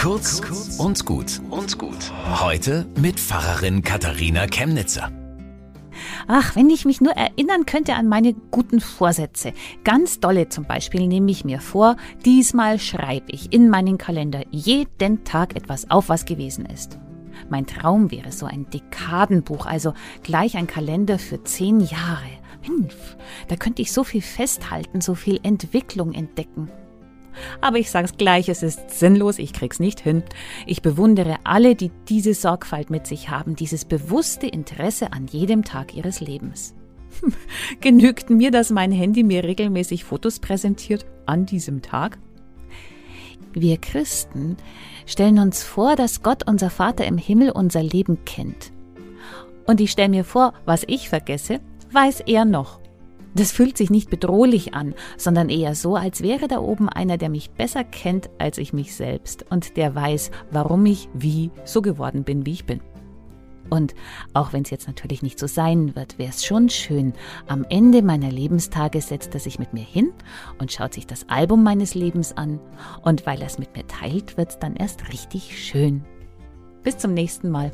Kurz und gut und gut. Heute mit Pfarrerin Katharina Chemnitzer. Ach, wenn ich mich nur erinnern könnte an meine guten Vorsätze. Ganz dolle zum Beispiel nehme ich mir vor, diesmal schreibe ich in meinen Kalender jeden Tag etwas auf, was gewesen ist. Mein Traum wäre so ein Dekadenbuch, also gleich ein Kalender für zehn Jahre. Mensch, da könnte ich so viel festhalten, so viel Entwicklung entdecken. Aber ich sag's gleich, es ist sinnlos, ich krieg's nicht hin. Ich bewundere alle, die diese Sorgfalt mit sich haben, dieses bewusste Interesse an jedem Tag ihres Lebens. Genügt mir, dass mein Handy mir regelmäßig Fotos präsentiert an diesem Tag? Wir Christen stellen uns vor, dass Gott, unser Vater im Himmel, unser Leben kennt. Und ich stelle mir vor, was ich vergesse, weiß er noch. Das fühlt sich nicht bedrohlich an, sondern eher so, als wäre da oben einer, der mich besser kennt als ich mich selbst und der weiß, warum ich wie so geworden bin, wie ich bin. Und auch wenn es jetzt natürlich nicht so sein wird, wäre es schon schön. Am Ende meiner Lebenstage setzt er sich mit mir hin und schaut sich das Album meines Lebens an. Und weil er es mit mir teilt, wird es dann erst richtig schön. Bis zum nächsten Mal.